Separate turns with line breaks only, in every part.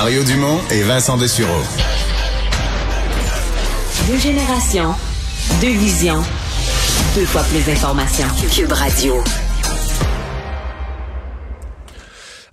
Mario Dumont et Vincent Dessureau.
Deux générations, deux visions, deux fois plus d'informations. Cube Radio.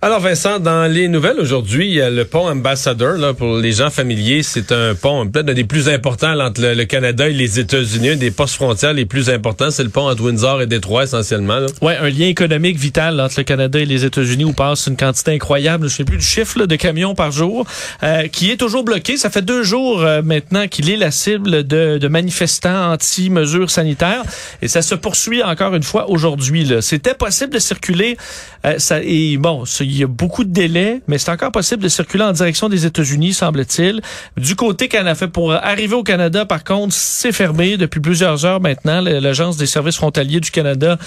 Alors Vincent, dans les nouvelles aujourd'hui, il y a le pont Ambassador là, pour les gens familiers. C'est un pont peut-être un des plus importants entre le, Canada et les États-Unis, un des postes frontières les plus importants. C'est le pont entre Windsor et Détroit essentiellement. Là.
Ouais, un lien économique vital entre le Canada et les États-Unis où passe une quantité incroyable, je sais plus du chiffre de camions par jour, euh, qui est toujours bloqué. Ça fait deux jours euh, maintenant qu'il est la cible de, de manifestants anti-mesures sanitaires et ça se poursuit encore une fois aujourd'hui. C'était possible de circuler. Euh, ça, et bon, y a beaucoup de délais, mais c'est encore possible de circuler en direction des États-Unis, semble-t-il. Du côté fait pour arriver au Canada, par contre, c'est fermé depuis plusieurs heures maintenant. L'Agence des services frontaliers du Canada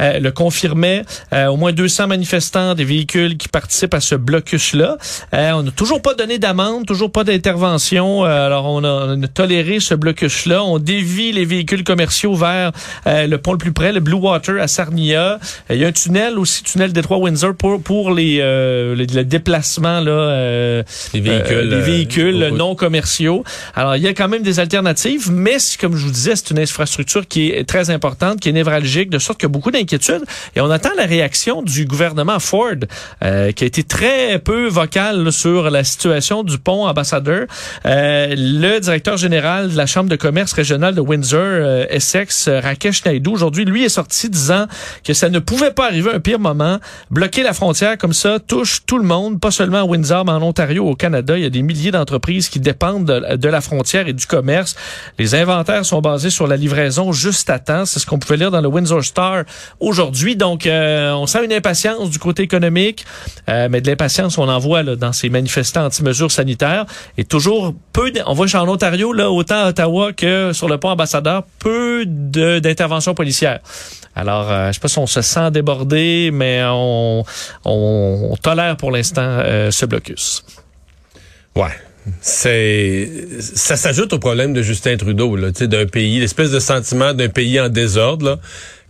euh, le confirmait. Euh, au moins 200 manifestants, des véhicules qui participent à ce blocus-là. Euh, on n'a toujours pas donné d'amende, toujours pas d'intervention. alors, on a, on a, toléré ce blocus-là. On dévie les véhicules commerciaux vers le pont le plus près, le Blue Water à Sarnia. Il y a un tunnel aussi, tunnel Détroit-Windsor pour, pour les euh, le, déplacement là, euh,
les véhicules,
euh, véhicules non commerciaux. Alors il y a quand même des alternatives, mais comme je vous disais, c'est une infrastructure qui est très importante, qui est névralgique, de sorte qu'il y a beaucoup d'inquiétudes. Et on attend la réaction du gouvernement Ford, qui a été très peu vocal sur la situation du pont ambassadeur. le directeur général de la Chambre de commerce régionale de Windsor, Essex, Rakesh Naidoo, aujourd'hui, lui est sorti disant que ça ne pouvait pas arriver à un pire moment, bloquer la frontière comme ça touche tout le monde, pas seulement à Windsor, mais en Ontario, au Canada. Il y a des milliers d'entreprises qui dépendent de, la frontière et du commerce. Les inventaires sont basés sur la livraison juste à temps. C'est ce qu'on pouvait lire dans le Windsor Star aujourd'hui. Donc, euh, on sent une impatience du côté économique, euh, mais de l'impatience, on en voit là, dans ces manifestants anti-mesures sanitaires. Et toujours peu, on voit en Ontario, là, autant à Ottawa que sur le pont ambassadeur, peu d'interventions policières. Alors, euh, je sais pas si on se sent débordé, mais on, on, tolère pour l'instant euh, ce blocus.
Ouais. C'est ça s'ajoute au problème de Justin Trudeau, là, d'un pays, l'espèce de sentiment d'un pays en désordre. Là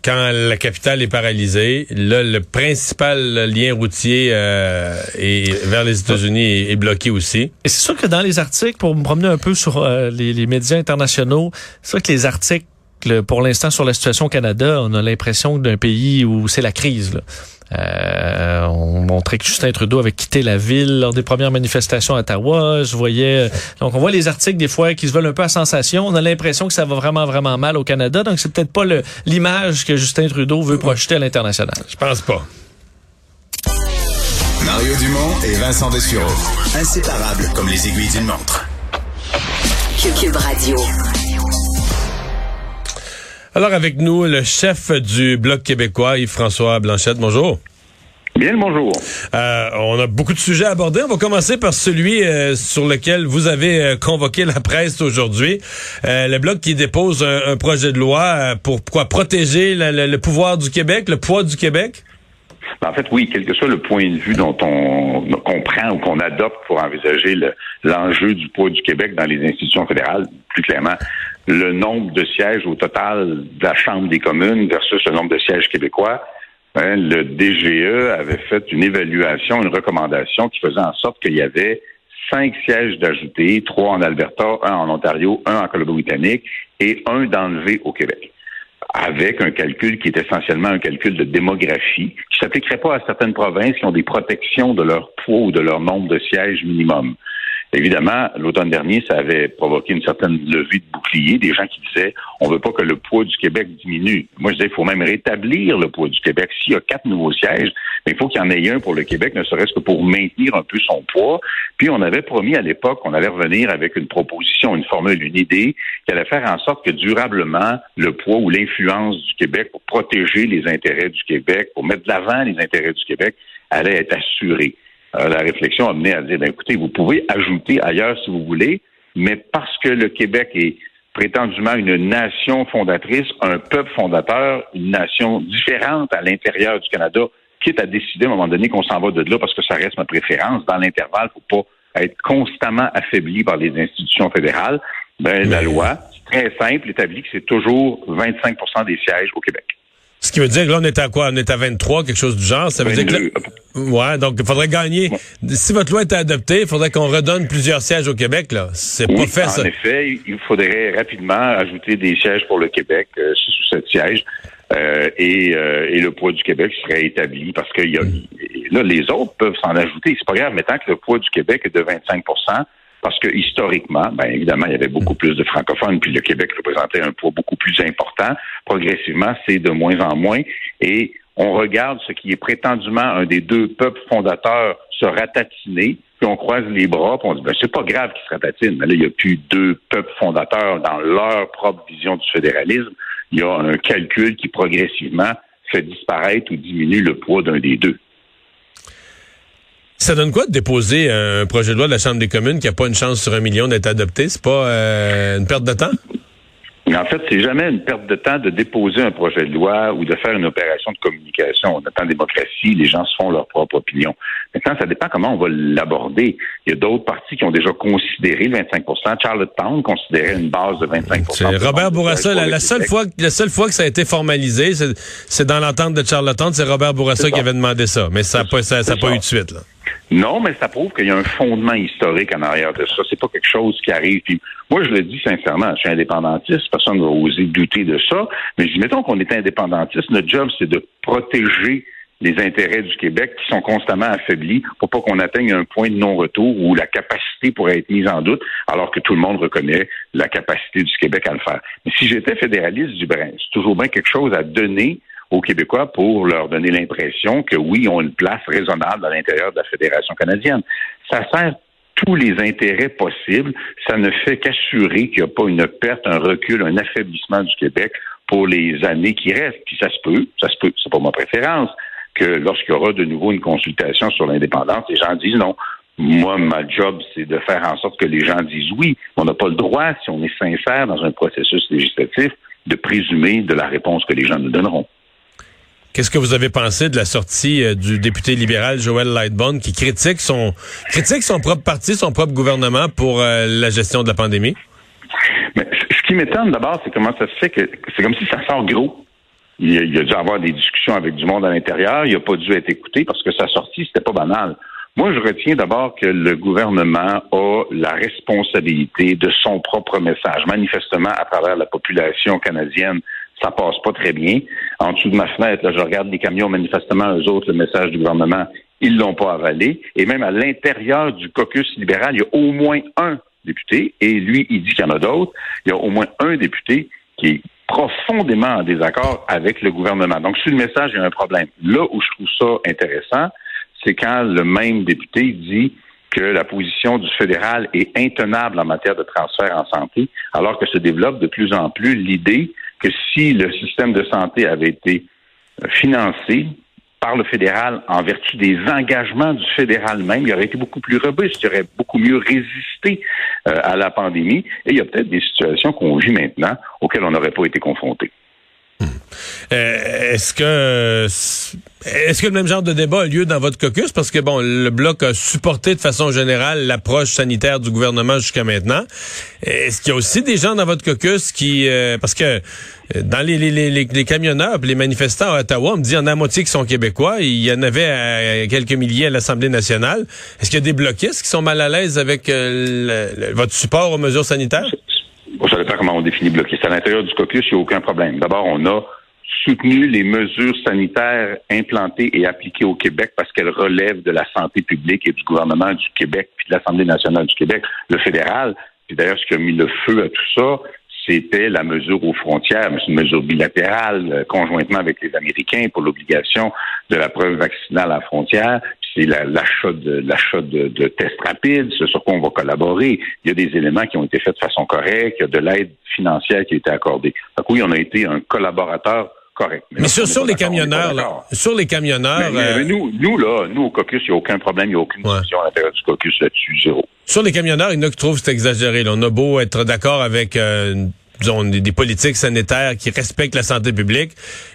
quand la capitale est paralysée, là, le principal lien routier euh, vers les États-Unis est, bloqué aussi.
Et c'est sûr que dans les articles, pour me promener un peu sur euh, les, les, médias internationaux, c'est sûr que les articles pour l'instant sur la situation au Canada, on a l'impression d'un pays où c'est la crise. Là. Euh, on montrait que Justin Trudeau avait quitté la ville lors des premières manifestations à Ottawa. Je voyais, donc on voit les articles des fois qui se veulent un peu à sensation. On a l'impression que ça va vraiment vraiment mal au Canada. Donc c'est peut-être pas l'image que Justin Trudeau veut projeter à l'international.
Je pense pas.
Mario Dumont et Vincent Dessureau, inséparables comme les aiguilles d'une montre.
Cube Radio.
Alors avec nous, le chef du Bloc québécois, Yves-François Blanchette. Bonjour.
Bien le bonjour.
Euh, on a beaucoup de sujets à aborder. On va commencer par celui euh, sur lequel vous avez euh, convoqué la presse aujourd'hui. le Bloc qui dépose un, projet de loi pour quoi protéger le pouvoir du Québec, le poids du Québec?
Ben, en fait, oui, quel que soit le point de vue dont on comprend ou qu'on adopte pour envisager l'enjeu du poids du Québec dans les institutions fédérales, plus clairement, le nombre de sièges au total de la Chambre des communes versus le nombre de sièges québécois, hein, le DGE avait fait une évaluation, une recommandation qui faisait en sorte qu'il y avait cinq sièges d'ajouter, trois en Alberta, un en Ontario, un en Colombie-Britannique et un d'enlever au Québec avec un calcul qui est essentiellement un calcul de démographie, qui s'appliquerait pas à certaines provinces qui ont des protections de leur poids ou de leur nombre de sièges minimum. Évidemment, l'automne dernier, ça avait provoqué une certaine levée de bouclier, des gens qui disaient on veut pas que le poids du Québec diminue. Moi, je disais il faut même rétablir le poids du Québec. S'il y a quatre nouveaux sièges, mais il faut qu'il y en ait un pour le Québec, ne serait-ce que pour maintenir un peu son poids. Puis on avait promis à l'époque qu'on allait revenir avec une proposition, une formule, une idée qui allait faire en sorte que durablement le poids ou l'influence du Québec pour protéger les intérêts du Québec, pour mettre de l'avant les intérêts du Québec, allait être assuré. Euh, la réflexion a mené à dire, ben, écoutez, vous pouvez ajouter ailleurs si vous voulez, mais parce que le Québec est prétendument une nation fondatrice, un peuple fondateur, une nation différente à l'intérieur du Canada, quitte à décider à un moment donné qu'on s'en va de là parce que ça reste ma préférence. Dans l'intervalle, il ne faut pas être constamment affaibli par les institutions fédérales. Ben, la loi, très simple, établit que c'est toujours 25% des sièges au Québec.
Ce qui veut dire que là, on est à quoi? On est à 23, quelque chose du genre. Ça veut dire que ouais, donc il faudrait gagner. Si votre loi était adoptée, il faudrait qu'on redonne plusieurs sièges au Québec, là. C'est pas fait, ça.
En effet, il faudrait rapidement ajouter des sièges pour le Québec, euh, six ou sept sièges. Euh, et, euh, et, le poids du Québec serait établi parce que y a, là, les autres peuvent s'en ajouter. C'est pas grave, mais tant que le poids du Québec est de 25 parce que historiquement, ben évidemment, il y avait beaucoup plus de francophones, puis le Québec représentait un poids beaucoup plus important. Progressivement, c'est de moins en moins. Et on regarde ce qui est prétendument un des deux peuples fondateurs se ratatiner, puis on croise les bras, puis on dit ben c'est pas grave qu'ils se ratatinent, mais là, il n'y a plus deux peuples fondateurs dans leur propre vision du fédéralisme. Il y a un calcul qui progressivement fait disparaître ou diminue le poids d'un des deux.
Ça donne quoi de déposer un projet de loi de la Chambre des communes qui n'a pas une chance sur un million d'être adopté? C'est pas euh, une perte de temps?
En fait, c'est jamais une perte de temps de déposer un projet de loi ou de faire une opération de communication. On est en démocratie, les gens se font leur propre opinion. Maintenant, ça dépend comment on va l'aborder. Il y a d'autres partis qui ont déjà considéré le 25% Charlottetown considérait une base de 25
C'est Robert Bourassa. La, seule fois, la seule fois que ça a été formalisé, c'est dans l'entente de Charlottetown, c'est Robert Bourassa qui avait demandé ça. Mais ça n'a pas, ça, pas eu de suite. Là.
Non, mais ça prouve qu'il y a un fondement historique en arrière de ça. C'est pas quelque chose qui arrive. Puis moi, je le dis sincèrement, je suis indépendantiste, personne ne va oser douter de ça. Mais mettons qu'on est indépendantiste, notre job, c'est de protéger les intérêts du Québec qui sont constamment affaiblis pour pas qu'on atteigne un point de non-retour où la capacité pourrait être mise en doute, alors que tout le monde reconnaît la capacité du Québec à le faire. Mais si j'étais fédéraliste du Brin, c'est toujours bien quelque chose à donner aux Québécois pour leur donner l'impression que oui, ils ont une place raisonnable à l'intérieur de la Fédération canadienne. Ça sert tous les intérêts possibles. Ça ne fait qu'assurer qu'il n'y a pas une perte, un recul, un affaiblissement du Québec pour les années qui restent. Puis ça se peut, ça se peut, c'est pas ma préférence, que lorsqu'il y aura de nouveau une consultation sur l'indépendance, les gens disent non. Moi, ma job, c'est de faire en sorte que les gens disent oui. On n'a pas le droit, si on est sincère dans un processus législatif, de présumer de la réponse que les gens nous donneront.
Qu'est-ce que vous avez pensé de la sortie euh, du député libéral Joël Lightbone qui critique son critique son propre parti, son propre gouvernement pour euh, la gestion de la pandémie?
Ce qui m'étonne d'abord, c'est comment ça se fait que c'est comme si ça sort gros. Il il a dû avoir des discussions avec du monde à l'intérieur. Il n'a pas dû être écouté parce que sa sortie, c'était pas banal. Moi, je retiens d'abord que le gouvernement a la responsabilité de son propre message. Manifestement, à travers la population canadienne, ça passe pas très bien. En dessous de ma fenêtre, là, je regarde les camions, manifestement, eux autres, le message du gouvernement, ils l'ont pas avalé. Et même à l'intérieur du caucus libéral, il y a au moins un député, et lui, il dit qu'il y en a d'autres, il y a au moins un député qui est profondément en désaccord avec le gouvernement. Donc, sur le message, il y a un problème. Là où je trouve ça intéressant, c'est quand le même député dit que la position du fédéral est intenable en matière de transfert en santé, alors que se développe de plus en plus l'idée que si le système de santé avait été euh, financé par le fédéral en vertu des engagements du fédéral même, il aurait été beaucoup plus robuste, il aurait beaucoup mieux résisté euh, à la pandémie. Et il y a peut-être des situations qu'on vit maintenant auxquelles on n'aurait pas été confronté.
Euh, est-ce que est-ce que le même genre de débat a lieu dans votre caucus? Parce que bon, le bloc a supporté de façon générale l'approche sanitaire du gouvernement jusqu'à maintenant. Est-ce qu'il y a aussi des gens dans votre caucus qui euh, parce que euh, dans les, les, les, camionneurs les manifestants à Ottawa, on me dit en moitié qui sont québécois. Il y en avait quelques milliers à l'Assemblée nationale. Est-ce qu'il y a des bloquistes qui sont mal à l'aise avec votre support aux mesures sanitaires?
Sais pas comment on définit bloquiste. À l'intérieur du caucus, il n'y a aucun problème. D'abord, on a soutenu les mesures sanitaires implantées et appliquées au Québec parce qu'elles relèvent de la santé publique et du gouvernement du Québec, puis de l'Assemblée nationale du Québec, le fédéral. Puis d'ailleurs, ce qui a mis le feu à tout ça, c'était la mesure aux frontières, mais c'est une mesure bilatérale, euh, conjointement avec les Américains pour l'obligation de la preuve vaccinale à la frontière. C'est l'achat de l'achat de, tests rapides, c'est sur quoi on va collaborer. Il y a des éléments qui ont été faits de façon correcte, il y a de l'aide financière qui a été accordée. Donc oui, on a été un collaborateur correct.
Mais, sur, les camionneurs, là, sur les camionneurs,
mais, nous, nous là, nous au caucus, il n'y a aucun problème, il n'y a aucune discussion à l'intérieur du caucus là-dessus, zéro.
Sur les camionneurs, il y en a qui trouvent que c'est exagéré. On a beau être d'accord avec euh, disons, des, politiques sanitaires qui respectent la santé publique,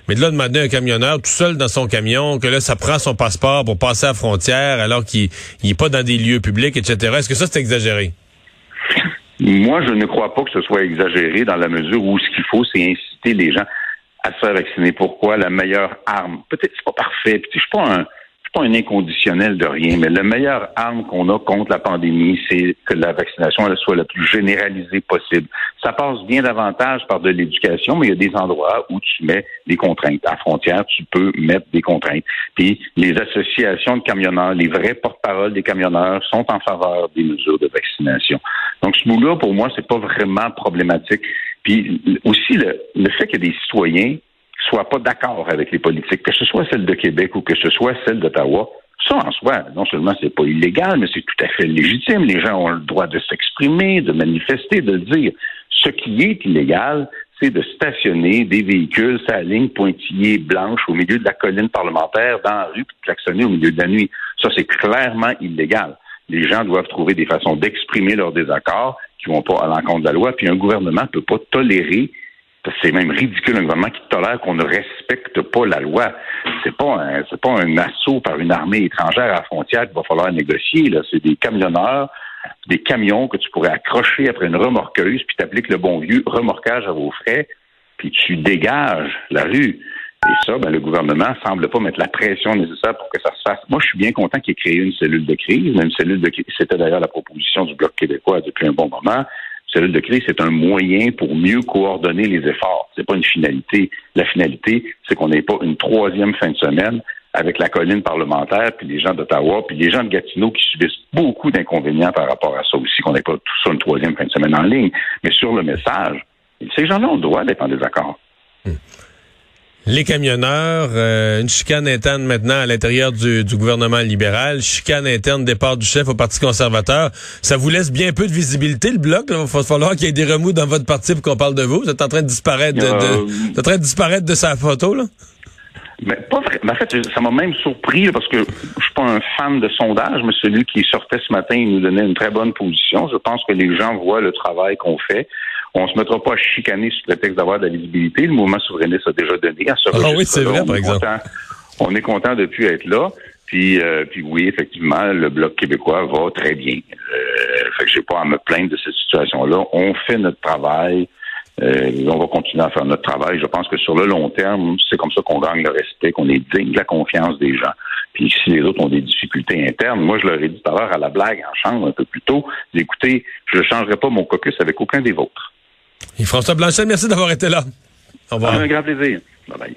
mais de là demander à un camionneur tout seul dans son camion que là ça prend son passeport pour passer à la frontière alors qu'il n'est pas dans des lieux publics, etc. Est-ce que ça c'est exagéré?
Moi, je ne crois pas que ce soit exagéré dans la mesure où ce qu'il faut, c'est inciter les gens à se faire vacciner. Pourquoi? La meilleure arme. Peut-être que c'est pas parfait. Je suis pas un pas un inconditionnel de rien, mais la meilleure arme qu'on a contre la pandémie, c'est que la vaccination elle soit la plus généralisée possible. Ça passe bien davantage par de l'éducation, mais il y a des endroits où tu mets des contraintes. À frontière, tu peux mettre des contraintes. Puis les associations de camionneurs, les vrais porte-parole des camionneurs sont en faveur des mesures de vaccination. Donc ce mot-là, pour moi, c'est pas vraiment problématique. Puis aussi le, le fait que des citoyens soient pas d'accord avec les politiques, que ce soit celle de Québec ou que ce soit celle d'Ottawa, ça, en soi, non seulement c'est pas illégal, mais c'est tout à fait légitime. Les gens ont le droit de s'exprimer, de manifester, de dire. Ce qui est illégal, c'est de stationner des véhicules la ligne pointillée blanche au milieu de la colline parlementaire dans la rue puis de klaxonner au milieu de la nuit. Ça, c'est clairement illégal. Les gens doivent trouver des façons d'exprimer leur désaccord qui vont pas à l'encontre de la loi, puis un gouvernement peut pas tolérer c'est même ridicule un gouvernement qui tolère qu'on ne respecte pas la loi. C'est pas un, pas un assaut par une armée étrangère à la frontière qu'il va falloir négocier. Là, c'est des camionneurs, des camions que tu pourrais accrocher après une remorqueuse, puis t'appliques le bon vieux remorquage à vos frais, puis tu dégages la rue. Et ça, ben, le gouvernement semble pas mettre la pression nécessaire pour que ça se fasse. Moi, je suis bien content qu'il ait créé une cellule de crise, même cellule de crise. C'était d'ailleurs la proposition du Bloc québécois depuis un bon moment cellule de crise, c'est un moyen pour mieux coordonner les efforts. C'est pas une finalité. La finalité, c'est qu'on n'ait pas une troisième fin de semaine avec la colline parlementaire, puis les gens d'Ottawa, puis les gens de Gatineau qui subissent beaucoup d'inconvénients par rapport à ça aussi, qu'on n'ait pas tout ça une troisième fin de semaine en ligne. Mais sur le message, ces gens-là ont le droit d'être en désaccord.
Hmm les camionneurs, euh, une chicane interne maintenant à l'intérieur du, gouvernement libéral, chicane interne départ du chef au Parti conservateur. Ça vous laisse bien peu de visibilité, le bloc. Il va falloir qu'il y ait des remous dans votre parti pour qu'on parle de vous. Vous êtes en train de disparaître de, euh, en train de disparaître de sa photo, là?
Mais pas vrai. en fait, ça m'a même surpris parce que je suis pas un fan de sondage, mais celui qui sortait ce matin, il nous donnait une très bonne position. Je pense que les gens voient le travail qu'on fait. On se mettra pas à chicaner sous prétexte d'avoir de la visibilité. Le mouvement souverainiste a déjà donné à ce
Ah oui, c'est vrai, par exemple.
on est content de plus être là. Puis, euh, puis oui, effectivement, le Bloc québécois va très bien. Euh, fait que j'ai pas à me plaindre de cette situation-là. On fait notre travail. Euh, on va continuer à faire notre travail. Je pense que sur le long terme, c'est comme ça qu'on gagne le respect, qu'on est digne de la confiance des gens. Puis si les autres ont des difficultés internes, moi je leur ai dit tout à l'heure à la blague en chambre un peu plus tôt, écoutez, je ne changerai pas mon caucus avec aucun des vôtres.
Et François Blanchet, merci d'avoir été là.
Au revoir. Un grand plaisir. Bye bye.